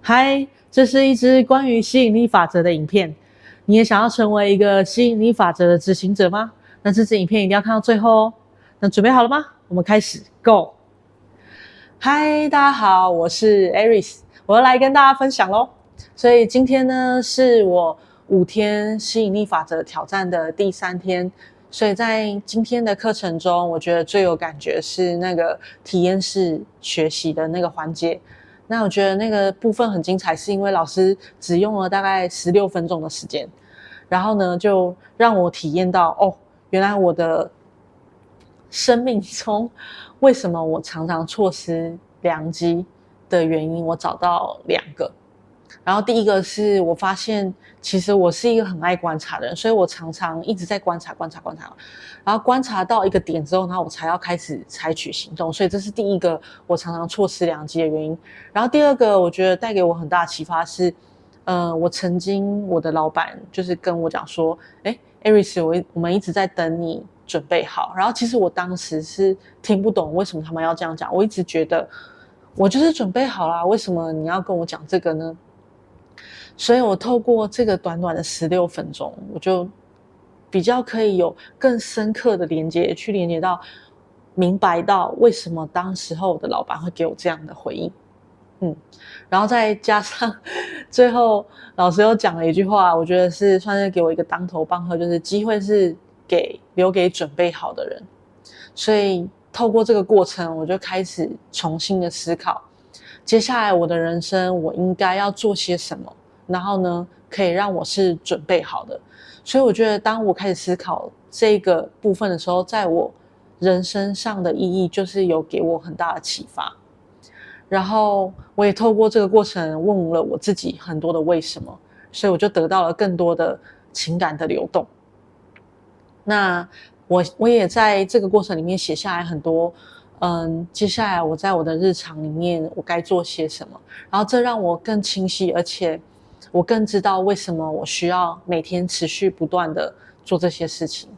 嗨，这是一支关于吸引力法则的影片。你也想要成为一个吸引力法则的执行者吗？那这支影片一定要看到最后哦。那准备好了吗？我们开始，Go！嗨，大家好，我是 Aris，我要来跟大家分享喽。所以今天呢，是我五天吸引力法则挑战的第三天。所以在今天的课程中，我觉得最有感觉是那个体验式学习的那个环节。那我觉得那个部分很精彩，是因为老师只用了大概十六分钟的时间，然后呢，就让我体验到哦，原来我的生命中为什么我常常错失良机的原因，我找到两个。然后第一个是我发现，其实我是一个很爱观察的人，所以我常常一直在观察、观察、观察，然后观察到一个点之后，然后我才要开始采取行动。所以这是第一个我常常错失良机的原因。然后第二个，我觉得带给我很大启发是，呃，我曾经我的老板就是跟我讲说，哎，Aris，我我们一直在等你准备好。然后其实我当时是听不懂为什么他们要这样讲，我一直觉得我就是准备好啦，为什么你要跟我讲这个呢？所以我透过这个短短的十六分钟，我就比较可以有更深刻的连接，去连接到明白到为什么当时候我的老板会给我这样的回应，嗯，然后再加上 最后老师又讲了一句话，我觉得是算是给我一个当头棒喝，就是机会是给留给准备好的人。所以透过这个过程，我就开始重新的思考，接下来我的人生我应该要做些什么。然后呢，可以让我是准备好的，所以我觉得，当我开始思考这个部分的时候，在我人生上的意义，就是有给我很大的启发。然后我也透过这个过程问了我自己很多的为什么，所以我就得到了更多的情感的流动。那我我也在这个过程里面写下来很多，嗯，接下来我在我的日常里面我该做些什么，然后这让我更清晰，而且。我更知道为什么我需要每天持续不断的做这些事情，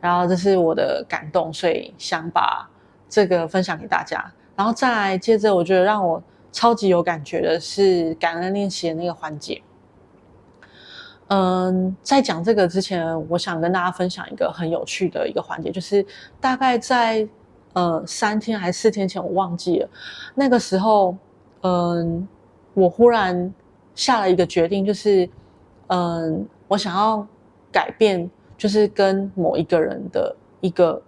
然后这是我的感动，所以想把这个分享给大家。然后再来接着，我觉得让我超级有感觉的是感恩练习的那个环节。嗯，在讲这个之前，我想跟大家分享一个很有趣的一个环节，就是大概在呃三天还是四天前，我忘记了，那个时候，嗯，我忽然。下了一个决定，就是，嗯，我想要改变，就是跟某一个人的一个，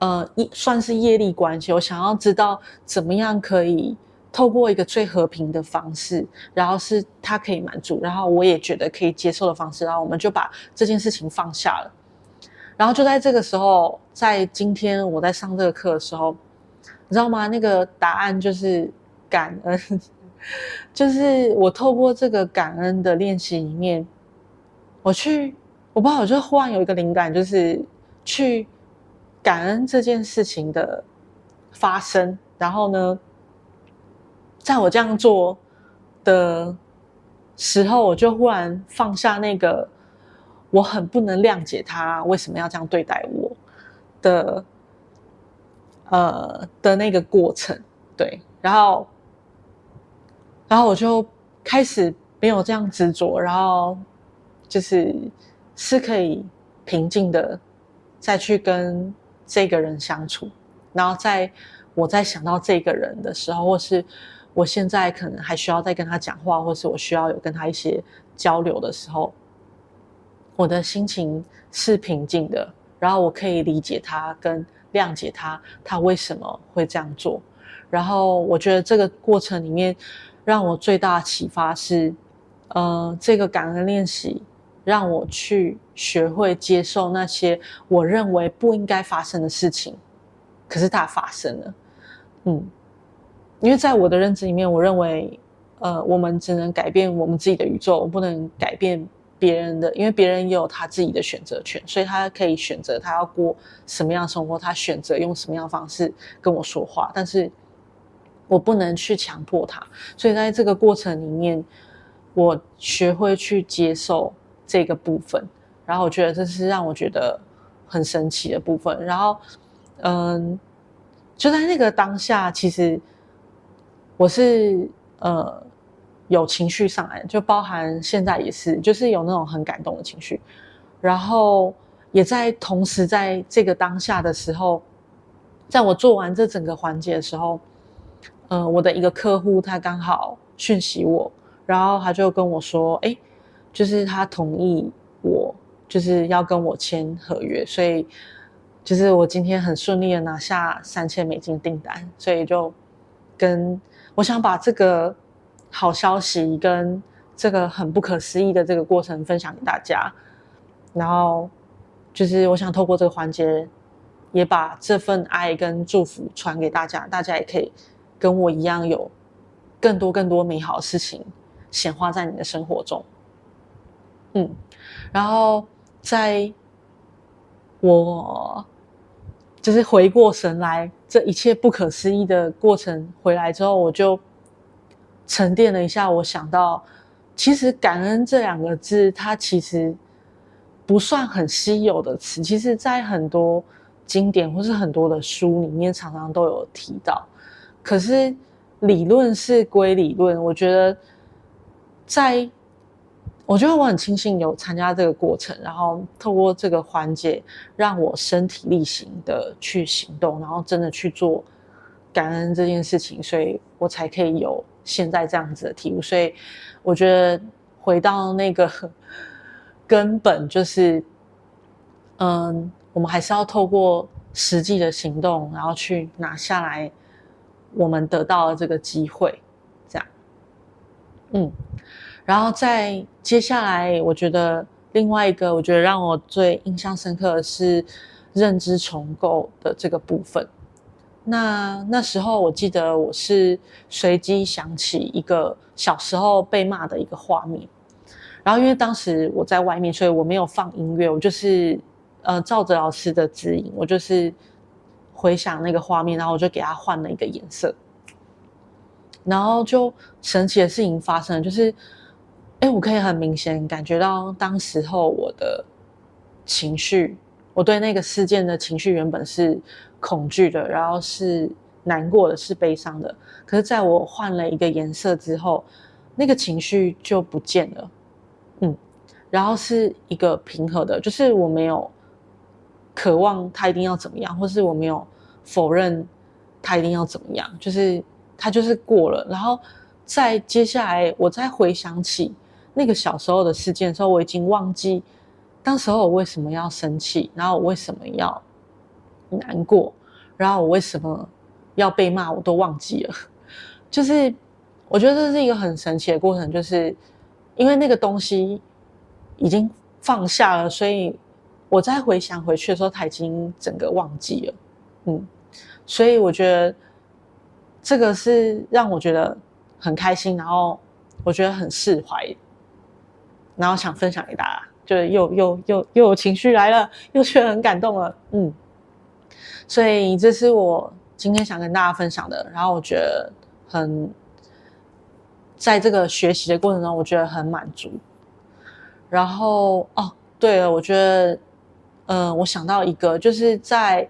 呃，一算是业力关系。我想要知道怎么样可以透过一个最和平的方式，然后是他可以满足，然后我也觉得可以接受的方式，然后我们就把这件事情放下了。然后就在这个时候，在今天我在上这个课的时候，你知道吗？那个答案就是感恩。就是我透过这个感恩的练习里面，我去，我不知道，我就忽然有一个灵感，就是去感恩这件事情的发生。然后呢，在我这样做的时候，我就忽然放下那个我很不能谅解他为什么要这样对待我的，呃的那个过程。对，然后。然后我就开始没有这样执着，然后就是是可以平静的再去跟这个人相处。然后在我在想到这个人的时候，或是我现在可能还需要再跟他讲话，或是我需要有跟他一些交流的时候，我的心情是平静的，然后我可以理解他跟谅解他，他为什么会这样做。然后我觉得这个过程里面。让我最大的启发是，呃，这个感恩练习让我去学会接受那些我认为不应该发生的事情，可是它发生了。嗯，因为在我的认知里面，我认为，呃，我们只能改变我们自己的宇宙，我不能改变别人的，因为别人也有他自己的选择权，所以他可以选择他要过什么样的生活，他选择用什么样的方式跟我说话，但是。我不能去强迫他，所以在这个过程里面，我学会去接受这个部分，然后我觉得这是让我觉得很神奇的部分。然后，嗯，就在那个当下，其实我是呃有情绪上来，就包含现在也是，就是有那种很感动的情绪，然后也在同时在这个当下的时候，在我做完这整个环节的时候，呃，我的一个客户他刚好讯息我，然后他就跟我说，哎，就是他同意我就是要跟我签合约，所以。就是我今天很顺利的拿下三千美金订单，所以就跟我想把这个好消息跟这个很不可思议的这个过程分享给大家，然后就是我想透过这个环节，也把这份爱跟祝福传给大家，大家也可以跟我一样有更多更多美好的事情显化在你的生活中。嗯，然后在我。就是回过神来，这一切不可思议的过程回来之后，我就沉淀了一下。我想到，其实感恩这两个字，它其实不算很稀有的词。其实，在很多经典或是很多的书里面，常常都有提到。可是理论是归理论，我觉得在。我觉得我很庆幸有参加这个过程，然后透过这个环节，让我身体力行的去行动，然后真的去做感恩这件事情，所以我才可以有现在这样子的体悟。所以我觉得回到那个 根本，就是嗯，我们还是要透过实际的行动，然后去拿下来我们得到了这个机会，这样，嗯。然后在接下来，我觉得另外一个，我觉得让我最印象深刻的是认知重构的这个部分。那那时候我记得我是随机想起一个小时候被骂的一个画面，然后因为当时我在外面，所以我没有放音乐，我就是呃照着老师的指引，我就是回想那个画面，然后我就给他换了一个颜色，然后就神奇的事情发生了，就是。哎，我可以很明显感觉到，当时候我的情绪，我对那个事件的情绪原本是恐惧的，然后是难过的，是悲伤的。可是，在我换了一个颜色之后，那个情绪就不见了。嗯，然后是一个平和的，就是我没有渴望他一定要怎么样，或是我没有否认他一定要怎么样，就是他就是过了。然后在接下来，我再回想起。那个小时候的事件的时候，我已经忘记当时候我为什么要生气，然后我为什么要难过，然后我为什么要被骂，我都忘记了。就是我觉得这是一个很神奇的过程，就是因为那个东西已经放下了，所以我再回想回去的时候，他已经整个忘记了。嗯，所以我觉得这个是让我觉得很开心，然后我觉得很释怀。然后想分享给大家，就是又又又又有情绪来了，又觉得很感动了，嗯，所以这是我今天想跟大家分享的。然后我觉得很，在这个学习的过程中，我觉得很满足。然后哦，对了，我觉得，呃，我想到一个，就是在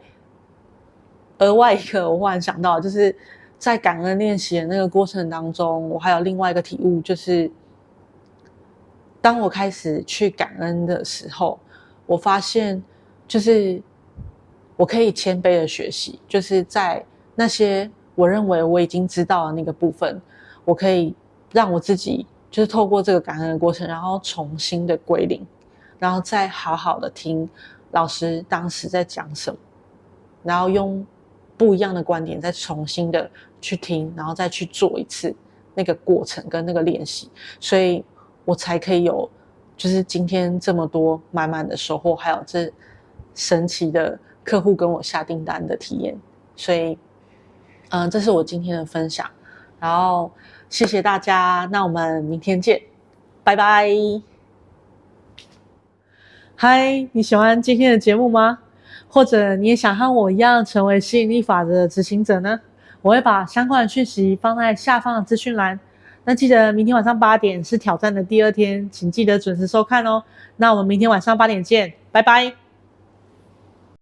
额外一个，我忽然想到，就是在感恩练习的那个过程当中，我还有另外一个体悟，就是。当我开始去感恩的时候，我发现，就是我可以谦卑的学习，就是在那些我认为我已经知道的那个部分，我可以让我自己就是透过这个感恩的过程，然后重新的归零，然后再好好的听老师当时在讲什么，然后用不一样的观点再重新的去听，然后再去做一次那个过程跟那个练习，所以。我才可以有，就是今天这么多满满的收获，还有这神奇的客户跟我下订单的体验，所以，嗯，这是我今天的分享，然后谢谢大家，那我们明天见，拜拜。嗨，你喜欢今天的节目吗？或者你也想和我一样成为吸引力法则的执行者呢？我会把相关的讯息放在下方的资讯栏。那记得明天晚上八点是挑战的第二天，请记得准时收看哦。那我们明天晚上八点见，拜拜。